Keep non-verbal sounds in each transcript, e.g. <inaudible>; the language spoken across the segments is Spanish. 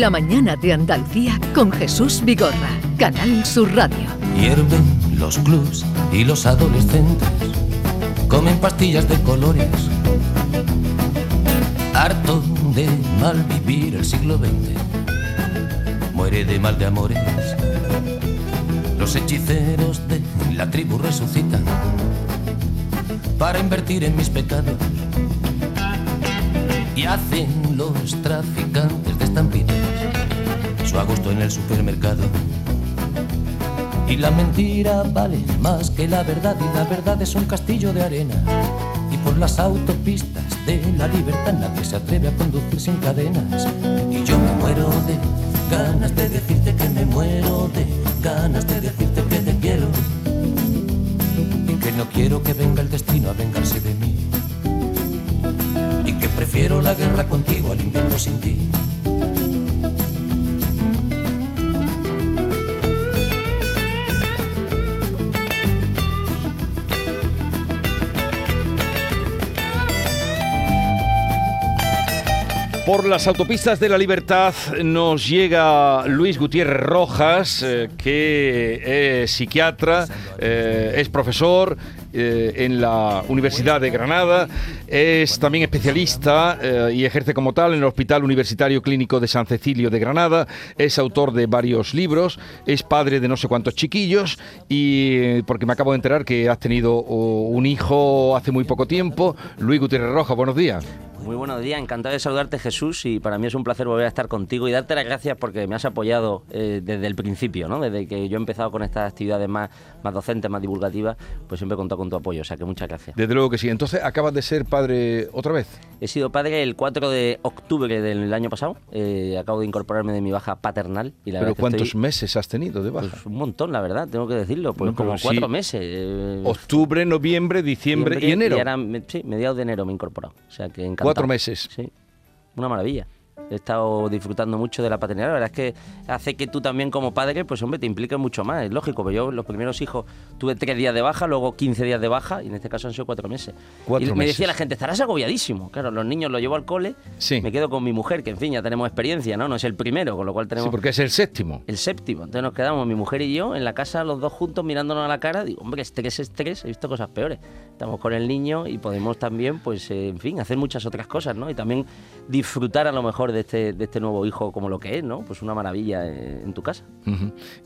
La mañana de Andalucía con Jesús Vigorra, Canal Sur Radio. Hierven los clubs y los adolescentes comen pastillas de colores. Harto de mal vivir el siglo XX, muere de mal de amores. Los hechiceros de la tribu resucitan para invertir en mis pecados. Y hacen los traficantes de estampitas su agosto en el supermercado. Y la mentira vale más que la verdad y la verdad es un castillo de arena. Y por las autopistas de la libertad nadie se atreve a conducir sin cadenas. Y yo me muero de ganas de decirte que me muero de ganas de decirte que te quiero. Y que no quiero que venga el destino a vengarse de mí. Y que prefiero la guerra contigo al invierno sin ti. Por las autopistas de la libertad nos llega Luis Gutiérrez Rojas, eh, que es psiquiatra, eh, es profesor eh, en la Universidad de Granada, es también especialista y ejerce como tal en el Hospital Universitario Clínico de San Cecilio de Granada, es autor de varios libros, es padre de no sé cuántos chiquillos y porque me acabo de enterar que has tenido oh, un hijo hace muy poco tiempo. Luis Gutiérrez Rojas, buenos días. Muy buenos días, encantado de saludarte Jesús y para mí es un placer volver a estar contigo y darte las gracias porque me has apoyado eh, desde el principio, ¿no? Desde que yo he empezado con estas actividades más, más docentes, más divulgativas, pues siempre he contado con tu apoyo, o sea que muchas gracias. Desde luego que sí. Entonces, ¿acabas de ser padre otra vez? He sido padre el 4 de octubre del año pasado, eh, acabo de incorporarme de mi baja paternal. Y la ¿Pero cuántos meses has tenido de baja? Pues un montón, la verdad, tengo que decirlo, pues como cuatro meses. Eh, octubre, noviembre, diciembre, y enero. sí, mediados de enero me he incorporado, o sea que encantado. Cuatro meses. Sí una maravilla. He estado disfrutando mucho de la paternidad. La verdad es que hace que tú también como padre, pues hombre, te impliques mucho más. Es lógico, pero yo los primeros hijos tuve tres días de baja, luego 15 días de baja y en este caso han sido cuatro meses. y me decía la gente, estarás agobiadísimo. Claro, los niños los llevo al cole, me quedo con mi mujer, que en fin, ya tenemos experiencia, ¿no? No es el primero, con lo cual tenemos... Sí, porque es el séptimo. El séptimo. Entonces nos quedamos mi mujer y yo en la casa los dos juntos mirándonos a la cara. Digo, hombre, estrés, estrés, he visto cosas peores. Estamos con el niño y podemos también, pues, eh, en fin, hacer muchas otras cosas, ¿no? Y también disfrutar a lo mejor de este, de este nuevo hijo como lo que es, ¿no? Pues una maravilla en, tu casa.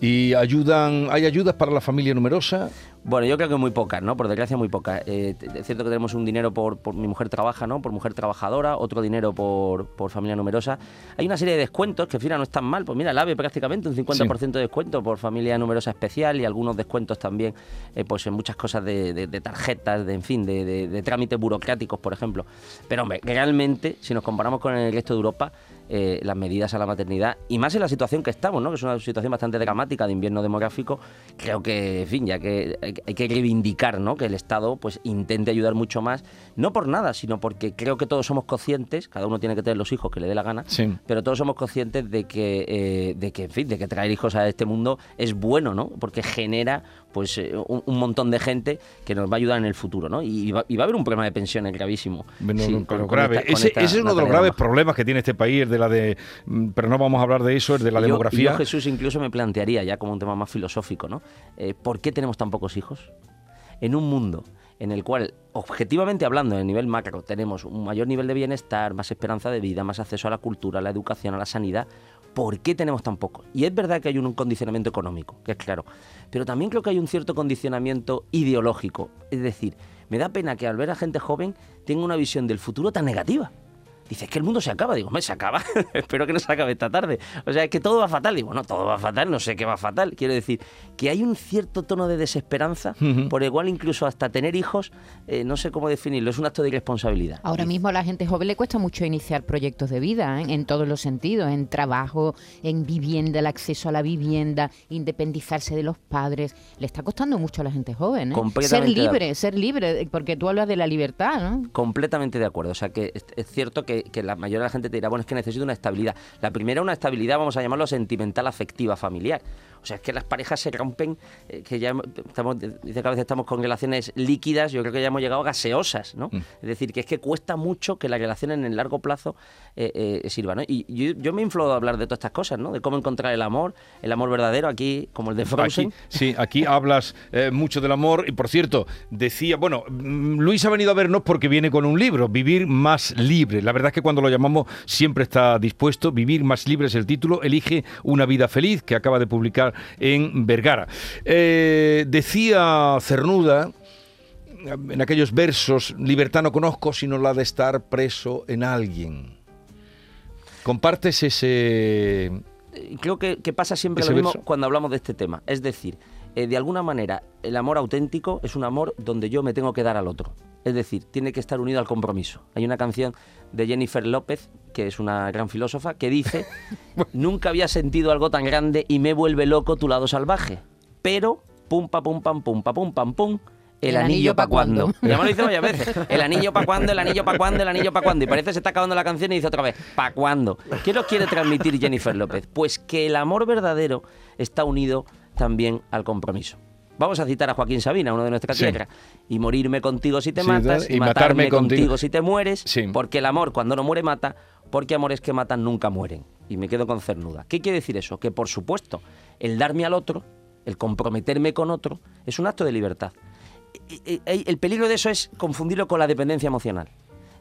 ¿Y ayudan, hay ayudas para la familia numerosa? Bueno, yo creo que muy pocas, ¿no? Por desgracia, muy pocas. Eh, es cierto que tenemos un dinero por, por, mi mujer trabaja, ¿no? Por mujer trabajadora, otro dinero por, por familia numerosa. Hay una serie de descuentos que, fíjate, no están mal. Pues mira, el AVE prácticamente un 50% de descuento por familia numerosa especial y algunos descuentos también, eh, pues en muchas cosas de, tarjetas, de, en fin, de, de trámites burocráticos, por ejemplo. Pero, hombre, realmente, si nos comparamos con el resto de Europa, eh, las medidas a la maternidad y más en la situación que estamos, ¿no? que es una situación bastante dramática de invierno demográfico, creo que, en fin, ya que hay, que reivindicar ¿no? que el Estado pues intente ayudar mucho más, no por nada, sino porque creo que todos somos conscientes, cada uno tiene que tener los hijos que le dé la gana, pero todos somos conscientes de que, eh, de que, en fin, de que traer hijos a este mundo es bueno, ¿no? porque genera pues eh, un, montón de gente que nos va a ayudar en el futuro, ¿no? Y va, a haber un problema de pensiones gravísimo. grave. ese, es uno de los graves problemas que tiene este país, de la de, mm, pero no vamos a hablar de eso, es de la demografía. yo, Jesús, incluso me plantearía ya como un tema más filosófico, ¿no? Eh, ¿Por qué tenemos tan pocos hijos? En un mundo en el cual, objetivamente hablando, en nivel macro, tenemos un mayor nivel de bienestar, más esperanza de vida, más acceso a la cultura, a la educación, a la sanidad, ¿por qué tenemos tan poco? Y es verdad que hay un condicionamiento económico, que es claro, pero también creo que hay un cierto condicionamiento ideológico. Es decir, me da pena que al ver a gente joven tenga una visión del futuro tan negativa. Dice, es que el mundo se acaba. Digo, me se acaba. <laughs> Espero que no se acabe esta tarde. O sea, es que todo va fatal. Digo, no, todo va fatal, no sé qué va fatal. Quiero decir que hay un cierto tono de desesperanza, por igual incluso hasta tener hijos, eh, no sé cómo definirlo, es un acto de irresponsabilidad. Ahora mismo a la gente joven le cuesta mucho iniciar proyectos de vida, ¿eh? en todos los sentidos, en trabajo, en vivienda, el acceso a la vivienda, independizarse de los padres. Le está costando mucho a la gente joven. ¿eh? Ser libre, ser libre, porque tú hablas de la libertad, ¿no? Completamente de acuerdo. O sea, que es cierto que que, la mayoría de la gente te dirá, bueno, es que necesito una estabilidad. La primera, una estabilidad, vamos a llamarlo sentimental, afectiva, familiar. O sea, es que las parejas se rompen, eh, que ya estamos, dice que a veces estamos con relaciones líquidas, yo creo que ya hemos llegado a gaseosas, ¿no? Mm. Es decir, que es que cuesta mucho que la relación en el largo plazo eh, eh, sirva, ¿no? Y yo, me inflo a hablar de todas estas cosas, ¿no? De cómo encontrar el amor, el amor verdadero, aquí, como el de Frozen. sí, aquí hablas mucho del amor, y por cierto, decía, bueno, mm, Luis ha venido a vernos porque viene con un libro, Vivir más libre. La verdad es que cuando lo llamamos siempre está dispuesto, Vivir más libre es el título, elige una vida feliz, que acaba de publicar en Vergara. Eh, decía Cernuda en aquellos versos, libertad no conozco sino la de estar preso en alguien. ¿Compartes ese... Creo que, pasa siempre lo mismo cuando hablamos de este tema. Es decir, eh, de alguna manera, el amor auténtico es un amor donde yo me tengo que dar al otro. Es decir, tiene que estar unido al compromiso. Hay una canción de Jennifer López, que es una gran filósofa, que dice, <laughs> nunca había sentido algo tan grande y me vuelve loco tu lado salvaje. Pero, pum, pa, pum, pam, pum, pa, pum, pam, pum, el, anillo, pa' cuando. Ya me lo dice varias <laughs> veces. El anillo pa' cuando, el anillo pa' cuando, el anillo pa' cuando. Y parece que se está acabando la canción y dice otra vez, ¿pa' cuándo? ¿Qué nos quiere transmitir Jennifer López? Pues que el amor verdadero está unido también al compromiso. Vamos a citar a Joaquín Sabina, uno de nuestras sí. Y morirme contigo si te matas, y matarme, contigo. si te mueres, porque el amor cuando no muere mata, porque amores que matan nunca mueren. Y me quedo con cernuda. ¿Qué quiere decir eso? Que por supuesto, el darme al otro, el comprometerme con otro, es un acto de libertad. El peligro de eso es confundirlo con la dependencia emocional.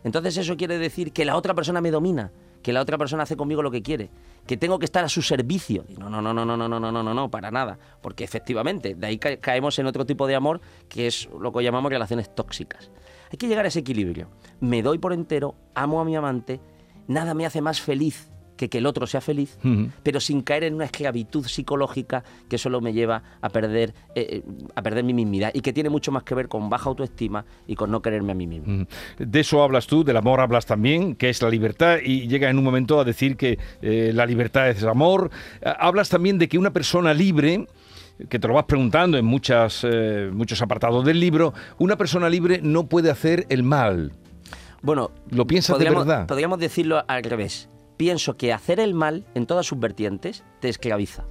Entonces eso quiere decir que la otra persona me domina, que la otra persona hace conmigo lo que quiere, que tengo que estar a su servicio. No, no, no, no, no, no, no, no, no, no, para nada. Porque efectivamente, de ahí caemos en otro tipo de amor que es lo que llamamos relaciones tóxicas. Hay que llegar a ese equilibrio. Me doy por entero, amo a mi amante, nada me hace más feliz que, el otro sea feliz, pero sin caer en una esclavitud psicológica que solo me lleva a perder, eh, eh, a perder mi mismidad y que tiene mucho más que ver con baja autoestima y con no quererme a mí mismo. De eso hablas tú, del amor hablas también, que es la libertad, y llega en un momento a decir que eh, la libertad es el amor. Hablas también de que una persona libre que te lo vas preguntando en muchas, muchos apartados del libro, una persona libre no puede hacer el mal. Bueno, ¿lo piensas de verdad? Podríamos decirlo al revés pienso que hacer el mal en todas sus vertientes te esclaviza.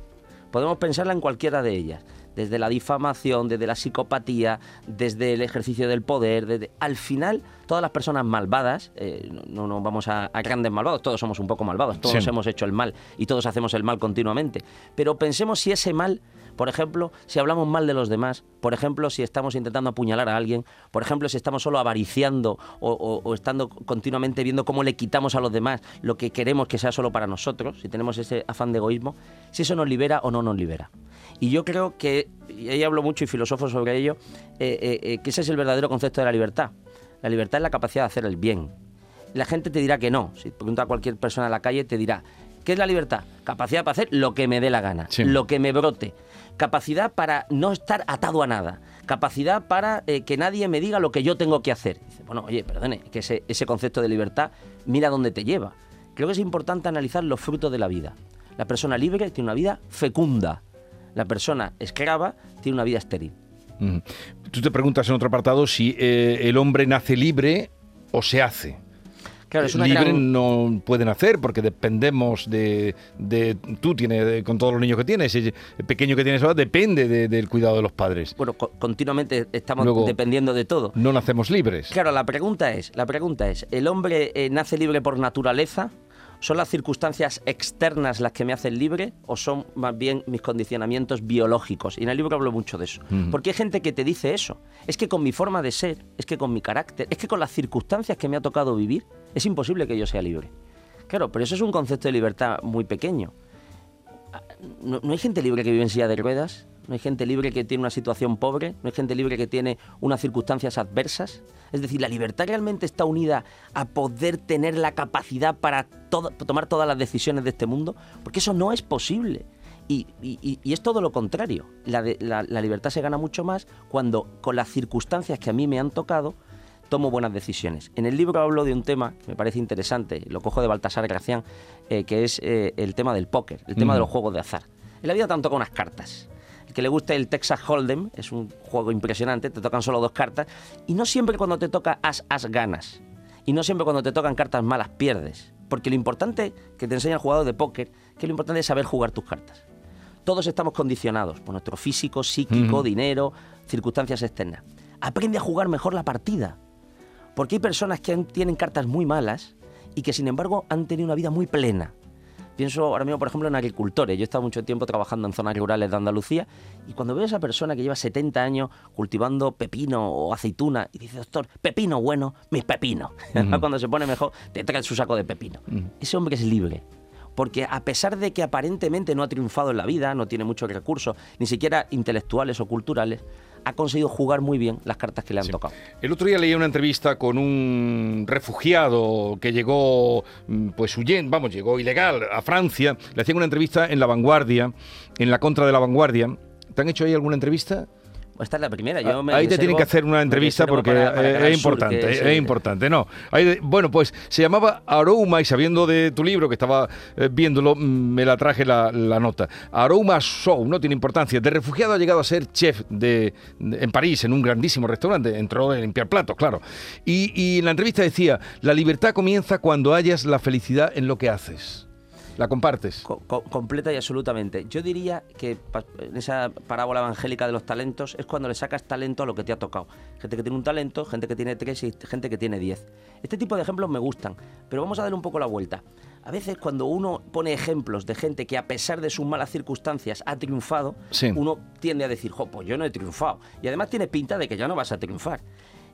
Podemos pensarla en cualquiera de ellas, desde la difamación, desde la psicopatía, desde el ejercicio del poder, desde... al final todas las personas malvadas, eh, no, no, vamos a, grandes malvados, todos somos un poco malvados, todos hemos hecho el mal y todos hacemos el mal continuamente, pero pensemos si ese mal por ejemplo, si hablamos mal de los demás, por ejemplo, si estamos intentando apuñalar a alguien, por ejemplo, si estamos solo avariciando o, estando continuamente viendo cómo le quitamos a los demás lo que queremos que sea solo para nosotros, si tenemos ese afán de egoísmo, si eso nos libera o no nos libera. Y yo creo que, y ahí hablo mucho y filosofo sobre ello, eh, eh, eh, que ese es el verdadero concepto de la libertad. La libertad es la capacidad de hacer el bien. La gente te dirá que no. Si pregunta a cualquier persona en la calle, te dirá, ¿qué es la libertad? Capacidad para hacer lo que me dé la gana, lo que me brote capacidad para no estar atado a nada, capacidad para eh, que nadie me diga lo que yo tengo que hacer. Dice, bueno, oye, perdone, que ese, ese concepto de libertad, mira dónde te lleva. Creo que es importante analizar los frutos de la vida. La persona libre tiene una vida fecunda. La persona esclava tiene una vida estéril. Tú te preguntas en otro apartado si eh, el hombre nace libre o se hace. Claro, es una libre no pueden hacer porque dependemos de, de tú tienes con todos los niños que tienes, el pequeño que tienes ahora depende del cuidado de los padres. Bueno, continuamente estamos dependiendo de todo. No nacemos libres. Claro, la pregunta es, la pregunta es, ¿el hombre eh, nace libre por naturaleza? ¿Son las circunstancias externas las que me hacen libre o son más bien mis condicionamientos biológicos? Y en el libro hablo mucho de eso. Porque hay gente que te dice eso. Es que con mi forma de ser, es que con mi carácter, es que con las circunstancias que me ha tocado vivir, es imposible que yo sea libre. Claro, pero eso es un concepto de libertad muy pequeño. ¿No, hay gente libre que vive en silla de ruedas? ¿No hay gente libre que tiene una situación pobre? ¿No hay gente libre que tiene unas circunstancias adversas? Es decir, la libertad realmente está unida a poder tener la capacidad para tomar todas las decisiones de este mundo, porque eso no es posible. Y, es todo lo contrario. La, la libertad se gana mucho más cuando con las circunstancias que a mí me han tocado, tomo buenas decisiones. En el libro hablo de un tema que me parece interesante, lo cojo de Baltasar Gracián, eh, que es eh, el tema del póker, el tema de los juegos de azar. En la vida te han tocado unas cartas. Que le guste el Texas Hold'em es un juego impresionante, te tocan solo dos cartas y no siempre cuando te toca as, as ganas. Y no siempre cuando te tocan cartas malas pierdes. Porque lo importante que te enseña el jugador de póker, que lo importante es saber jugar tus cartas. Todos estamos condicionados por nuestro físico, psíquico, dinero, circunstancias externas. Aprende a jugar mejor la partida. Porque hay personas que tienen cartas muy malas y que sin embargo han tenido una vida muy plena. Pienso ahora mismo, por ejemplo, en agricultores. Yo he estado mucho tiempo trabajando en zonas rurales de Andalucía y cuando veo a esa persona que lleva 70 años cultivando pepino o aceituna y dice, doctor, pepino bueno, mi pepino. <laughs> cuando se pone mejor, te trae su saco de pepino. Ese hombre es libre. Porque a pesar de que aparentemente no ha triunfado en la vida, no tiene muchos recursos, ni siquiera intelectuales o culturales, ha conseguido jugar muy bien las cartas que le han tocado. El otro día leí una entrevista con un refugiado que llegó, mm, pues huyendo, vamos, llegó ilegal a Francia. Le hacían una entrevista en La Vanguardia, en la contra de La Vanguardia. ¿Te han hecho ahí alguna entrevista? Esta es la primera. Yo Ahí te tienen que hacer una entrevista porque es importante, es importante. No, bueno, pues se llamaba Aroma y sabiendo de tu libro, que estaba eh, viéndolo, mm, me la traje la, nota. Aroma Show, no tiene importancia. De refugiado ha llegado a ser chef de, en París, en un grandísimo restaurante. Entró a limpiar platos, claro. Y, y en la entrevista decía, la libertad comienza cuando hayas la felicidad en lo que haces. ¿La compartes? completa y absolutamente. Yo diría que en esa parábola evangélica de los talentos es cuando le sacas talento a lo que te ha tocado. Gente que tiene un talento, gente que tiene tres y gente que tiene diez. Este tipo de ejemplos me gustan, pero vamos a dar un poco la vuelta. A veces cuando uno pone ejemplos de gente que a pesar de sus malas circunstancias ha triunfado, uno tiende a decir, jo, pues yo no he triunfado. Y además tiene pinta de que ya no vas a triunfar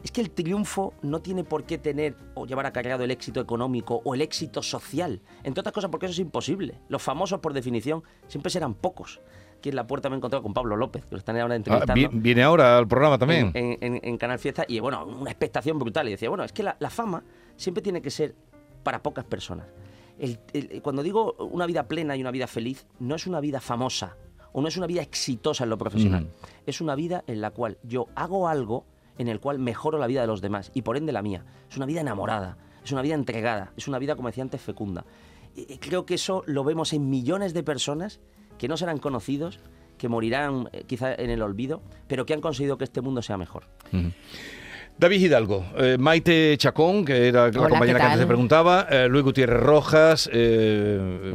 es que el triunfo no tiene por qué tener o llevar acarreado el éxito económico o el éxito social. Entre otras cosas porque eso es imposible. Los famosos, por definición, siempre serán pocos. Aquí en la puerta me he encontrado con Pablo López, que lo están ahora ah, entrevistando. viene ahora al programa también. En, Canal Fiesta. Y bueno, una expectación brutal. Y decía, bueno, es que la, fama siempre tiene que ser para pocas personas. cuando digo una vida plena y una vida feliz, no es una vida famosa o no es una vida exitosa en lo profesional. Es una vida en la cual yo hago algo en el cual mejoro la vida de los demás y por ende la mía. Es una vida enamorada, es una vida entregada, es una vida, como decía antes, fecunda. Y creo que eso lo vemos en millones de personas que no serán conocidos, que morirán eh, quizá en el olvido, pero que han conseguido que este mundo sea mejor. David Hidalgo, eh, Maite Chacón, que era la compañera que antes te preguntaba, eh, Luis Gutiérrez Rojas, eh,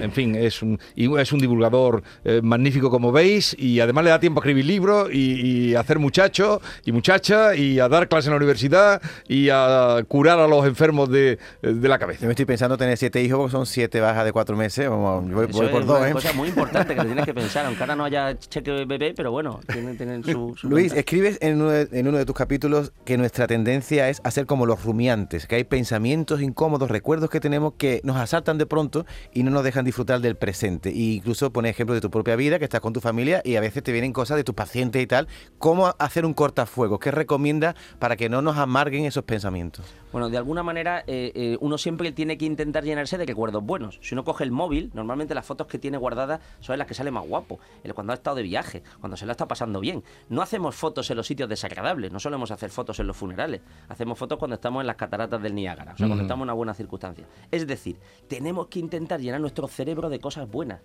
en fin, es un, es un divulgador magnífico como veis y además le da tiempo a escribir libros y, a hacer muchachos y muchachas y a dar clases en la universidad y a curar a los enfermos de, la cabeza. Yo me estoy pensando tener siete hijos porque son siete bajas de cuatro meses, voy, voy por dos. Es una cosa muy importante que tienes que <laughs> pensar, aunque ahora no haya cheque bebé, pero bueno, tienen, tienen su, Luis, escribes en en uno de tus capítulos que nuestra tendencia es hacer como los rumiantes, que hay pensamientos incómodos, recuerdos que tenemos que nos asaltan de pronto y no nos dejan disfrutar del presente. E incluso pone ejemplos de tu propia vida, que estás con tu familia y a veces te vienen cosas de tus pacientes y tal. ¿Cómo hacer un cortafuego? ¿Qué recomienda para que no nos amarguen esos pensamientos? Bueno, de alguna manera eh, eh, uno siempre tiene que intentar llenarse de recuerdos buenos. Si uno coge el móvil, normalmente las fotos que tiene guardadas son las que sale más guapo. Cuando ha estado de viaje, cuando se la está pasando bien. No hacemos fotos en los sitios desagradables, no solemos hacer fotos en los funerales. Hacemos fotos cuando estamos en las cataratas del Niágara, o sea, cuando estamos en una buena circunstancia. Es decir, tenemos que intentar llenar nuestro cerebro de cosas buenas.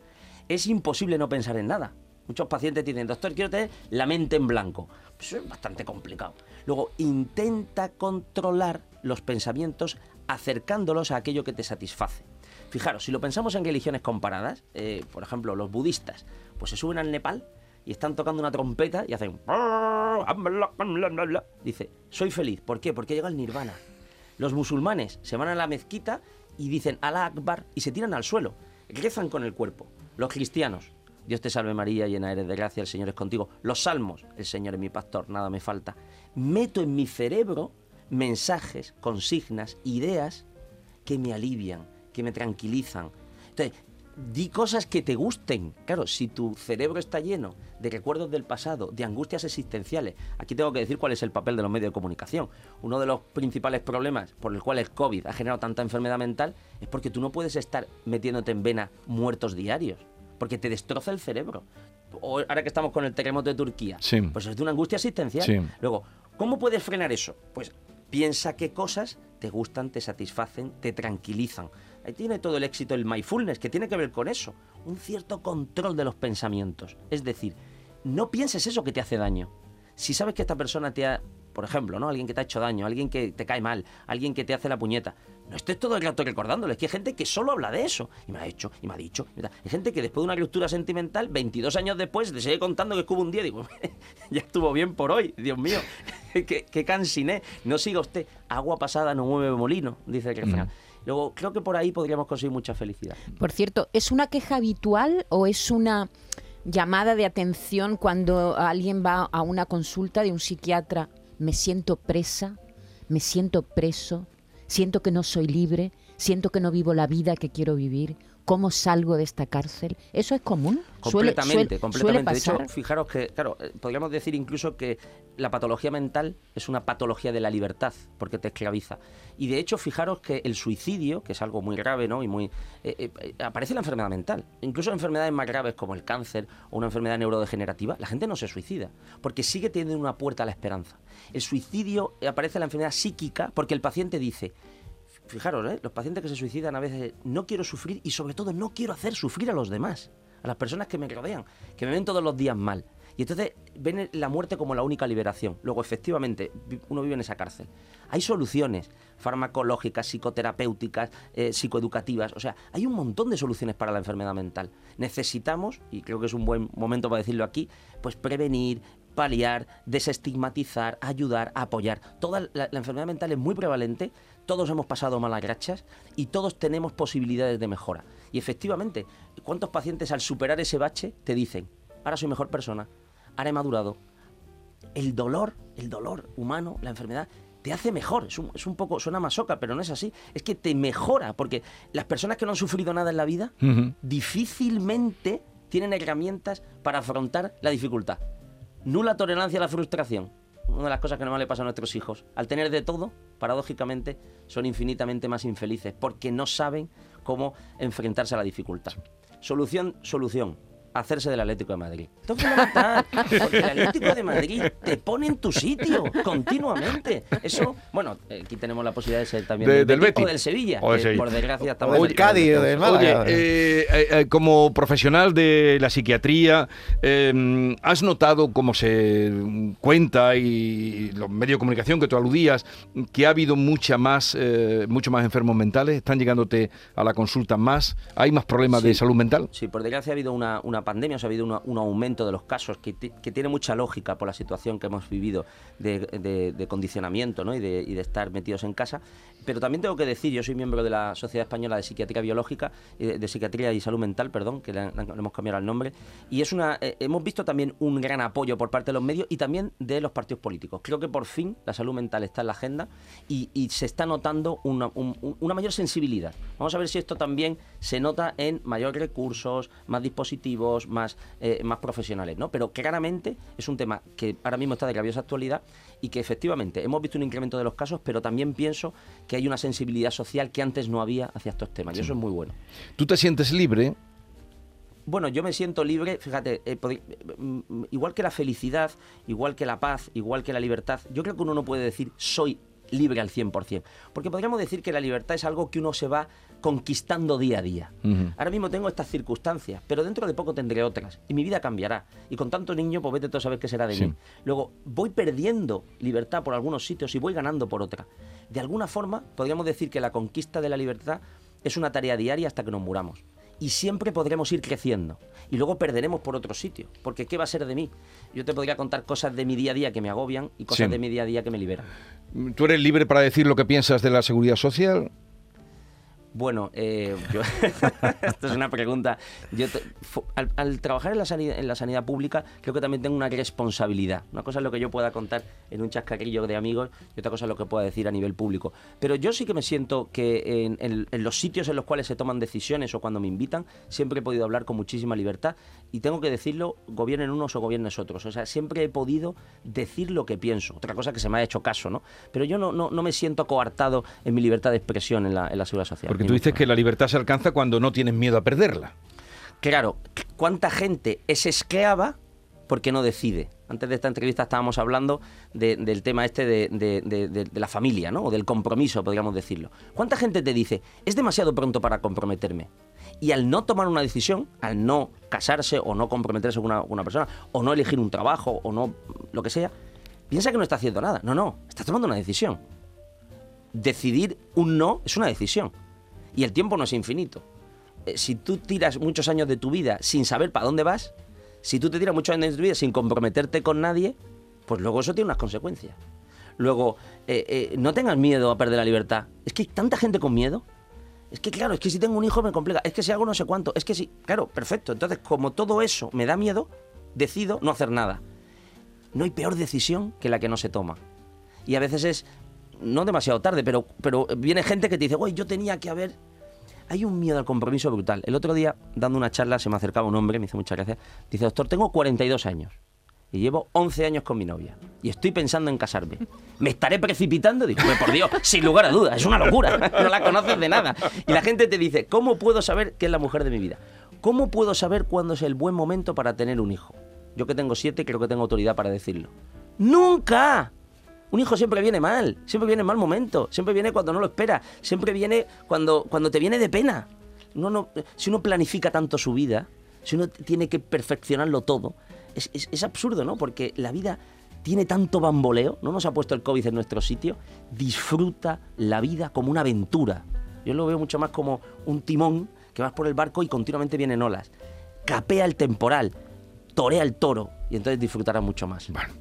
Es imposible no pensar en nada. Muchos pacientes dicen, doctor, quiero tener la mente en blanco. Eso es bastante complicado. Luego, intenta controlar los pensamientos acercándolos a aquello que te satisface. Fijaros, si lo pensamos en religiones comparadas, eh, por ejemplo, los budistas, pues se suben al Nepal y están tocando una trompeta y hacen... Dice, soy feliz. ¿Por qué? Porque llega el nirvana. Los musulmanes se van a la mezquita y dicen Allah Akbar y se tiran al suelo. Rezan con el cuerpo. Los cristianos, Dios te salve María, llena eres de gracia, el Señor es contigo. Los salmos, el Señor es mi pastor, nada me falta. Meto en mi cerebro mensajes, consignas, ideas que me alivian, que me tranquilizan. Entonces, di cosas que te gusten. Claro, si tu cerebro está lleno de recuerdos del pasado, de angustias existenciales, aquí tengo que decir cuál es el papel de los medios de comunicación. Uno de los principales problemas por el cual el COVID ha generado tanta enfermedad mental es porque tú no puedes estar metiéndote en vena muertos diarios porque te destroza el cerebro. ahora que estamos con el terremoto de Turquía, pues es de una angustia existencial. Luego, ¿cómo puedes frenar eso? Pues piensa qué cosas te gustan, te satisfacen, te tranquilizan. Ahí tiene todo el éxito el mindfulness, que tiene que ver con eso. Un cierto control de los pensamientos. Es decir, no pienses eso que te hace daño. Si sabes que esta persona te ha por ejemplo, ¿no? Alguien que te ha hecho daño, alguien que te cae mal, alguien que te hace la puñeta. No estés todo el rato recordándolo, es que hay gente que solo habla de eso. Y me ha hecho, y me ha dicho. Hay gente que después de una ruptura sentimental, 22 años después, te sigue contando que estuvo un día. Digo, <laughs> ya estuvo bien por hoy, Dios mío, <laughs> qué, qué cansiné. No siga usted, agua pasada no mueve molino, dice el refrán. Mm. Luego, creo que por ahí podríamos conseguir mucha felicidad. Por cierto, ¿es una queja habitual o es una llamada de atención cuando alguien va a una consulta de un psiquiatra? Me siento presa, me siento preso, siento que no soy libre, siento que no vivo la vida que quiero vivir, ¿Cómo salgo de esta cárcel? ¿Eso es común? Completamente, completamente. De hecho, fijaros que, claro, eh, podríamos decir incluso que la patología mental es una patología de la libertad, porque te esclaviza. Y de hecho, fijaros que el suicidio, que es algo muy grave, ¿no? Y muy. Eh, eh, aparece la enfermedad mental. Incluso enfermedades más graves como el cáncer o una enfermedad neurodegenerativa, la gente no se suicida, porque sigue teniendo una puerta a la esperanza. El suicidio aparece en la enfermedad psíquica porque el paciente dice fijaros, ¿eh? los pacientes que se suicidan a veces no quiero sufrir y sobre todo no quiero hacer sufrir a los demás, a las personas que me rodean, que me ven todos los días mal. Y entonces ven la muerte como la única liberación. Luego, efectivamente, uno vive en esa cárcel. Hay soluciones farmacológicas, psicoterapéuticas, eh, psicoeducativas. O sea, hay un montón de soluciones para la enfermedad mental. Necesitamos, y creo que es un buen momento para decirlo aquí, pues prevenir, paliar, desestigmatizar, ayudar, apoyar. Toda la, la enfermedad mental es muy prevalente todos hemos pasado malas grachas y todos tenemos posibilidades de mejora. Y efectivamente, ¿cuántos pacientes al superar ese bache te dicen, ahora soy mejor persona, ahora he madurado? El dolor, el dolor humano, la enfermedad, te hace mejor. Es un, poco, suena masoca, pero no es así. Es que te mejora, porque las personas que no han sufrido nada en la vida difícilmente tienen herramientas para afrontar la dificultad. Nula tolerancia a la frustración una de las cosas que más le pasa a nuestros hijos. Al tener de todo, paradójicamente, son infinitamente más infelices porque no saben cómo enfrentarse a la dificultad. Solución, solución hacerse del Atlético de Madrid. Esto es fundamental, porque el Atlético de Madrid te pone en tu sitio continuamente. Eso, bueno, aquí tenemos la posibilidad de ser también del, Betis, o del Sevilla, por desgracia estamos o el Cádiz o del Oye, eh, eh, eh, como profesional de la psiquiatría, ¿has notado cómo se cuenta y los medios de comunicación que tú aludías que ha habido mucha más, mucho más enfermos mentales? ¿Están llegándote a la consulta más? ¿Hay más problemas de salud mental? Sí, por desgracia ha habido una pandemia, ha habido un aumento de los casos que, tiene mucha lógica por la situación que hemos vivido de, condicionamiento y, de, estar metidos en casa. Pero también tengo que decir, yo soy miembro de la Sociedad Española de Psiquiatría Biológica, de, Psiquiatría y Salud Mental, perdón, que le, hemos cambiado el nombre, y es una, eh, hemos visto también un gran apoyo por parte de los medios y también de los partidos políticos. Creo que por fin la salud mental está en la agenda y, se está notando una, una mayor sensibilidad. Vamos a ver si esto también se nota en mayores recursos, más dispositivos, más, eh, más profesionales, ¿no? Pero claramente es un tema que ahora mismo está de rabiosa actualidad y que efectivamente hemos visto un incremento de los casos, pero también pienso que hay una sensibilidad social que antes no había hacia estos temas y eso es muy bueno. ¿Tú te sientes libre? bueno, yo me siento libre, fíjate, eh, mm, igual que la felicidad, igual que la paz, igual que la libertad, yo creo que uno no puede decir soy libre al 100%, porque podríamos decir que la libertad es algo que uno se va conquistando día a día. Ahora mismo tengo estas circunstancias, pero dentro de poco tendré otras y mi vida cambiará. Y con tanto niño, pues vete tú a saber qué será de mí. Luego, voy perdiendo libertad por algunos sitios y voy ganando por otra. De alguna forma, podríamos decir que la conquista de la libertad es una tarea diaria hasta que nos muramos. Y siempre podremos ir creciendo. Y luego perderemos por otro sitio. Porque ¿qué va a ser de mí? Yo te podría contar cosas de mi día a día que me agobian y cosas de mi día a día que me liberan. ¿Tú eres libre para decir lo que piensas de la seguridad social? Bueno, eh, <laughs> esto es una pregunta. Yo al, trabajar en la, sanidad, pública, creo que también tengo una responsabilidad. Una cosa es lo que yo pueda contar en un chascarrillo de amigos y otra cosa es lo que pueda decir a nivel público. Pero yo sí que me siento que en, los sitios en los cuales se toman decisiones o cuando me invitan, siempre he podido hablar con muchísima libertad y tengo que decirlo, gobiernen unos o gobiernen otros. O sea, siempre he podido decir lo que pienso. Otra cosa que se me ha hecho caso, ¿no? Pero yo no, no, me siento coartado en mi libertad de expresión en la, en la seguridad social. Tú dices que la libertad se alcanza cuando no tienes miedo a perderla. Claro, ¿cuánta gente es esclava porque no decide? Antes de esta entrevista estábamos hablando del tema este de, la familia, ¿no? O del compromiso, podríamos decirlo. ¿Cuánta gente te dice, es demasiado pronto para comprometerme? Y al no tomar una decisión, al no casarse o no comprometerse con una, una persona, o no elegir un trabajo, o no lo que sea, piensa que no está haciendo nada. No, no, está tomando una decisión. Decidir un no es una decisión. Y el tiempo no es infinito. Eh, si tú tiras muchos años de tu vida sin saber para dónde vas, si tú te tiras muchos años de tu vida sin comprometerte con nadie, pues luego eso tiene unas consecuencias. Luego, eh, eh, no tengas miedo a perder la libertad. Es que hay tanta gente con miedo. Es que claro, es que si tengo un hijo me complica. Es que si hago no sé cuánto. Es que si... Claro, perfecto. Entonces, como todo eso me da miedo, decido no hacer nada. No hay peor decisión que la que no se toma. Y a veces es no demasiado tarde, pero, pero viene gente que te dice, güey, yo tenía que haber... Hay un miedo al compromiso brutal. El otro día, dando una charla, se me acercaba un hombre, me hizo muchas gracias. Dice, doctor, tengo 42 años y llevo 11 años con mi novia y estoy pensando en casarme. ¿Me estaré precipitando? Digo, por Dios, sin lugar a dudas, es una locura, <laughs> no la conoces de nada. Y la gente te dice, ¿cómo puedo saber qué es la mujer de mi vida? ¿Cómo puedo saber cuándo es el buen momento para tener un hijo? Yo que tengo siete, creo que tengo autoridad para decirlo. ¡Nunca! Un hijo siempre viene mal, siempre viene en mal momento, siempre viene cuando no lo espera, siempre viene cuando, cuando te viene de pena. No, no, si uno planifica tanto su vida, si uno tiene que perfeccionarlo todo, es, es absurdo, ¿no? Porque la vida tiene tanto bamboleo, no nos ha puesto el COVID en nuestro sitio, disfruta la vida como una aventura. Yo lo veo mucho más como un timón que vas por el barco y continuamente vienen olas. Capea el temporal, torea el toro y entonces disfrutará mucho más. Bueno.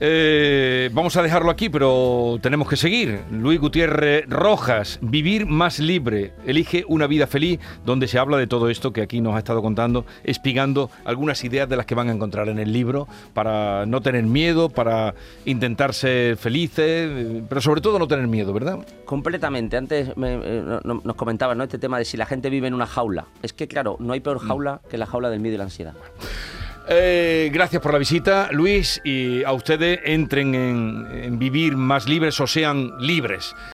Eh, vamos a dejarlo aquí, pero tenemos que seguir. Luis Gutiérrez Rojas, Vivir más libre. Elige una vida feliz, donde se habla de todo esto que aquí nos ha estado contando, espigando algunas ideas de las que van a encontrar en el libro para no tener miedo, para intentar ser felices, pero sobre todo no tener miedo, ¿verdad? Completamente. Antes eh, nos comentaba ¿no? este tema de si la gente vive en una jaula. Es que, claro, no hay peor jaula que la jaula del miedo y la ansiedad. Eh, gracias por la visita, Luis, y a ustedes entren en, en vivir más libres o sean libres.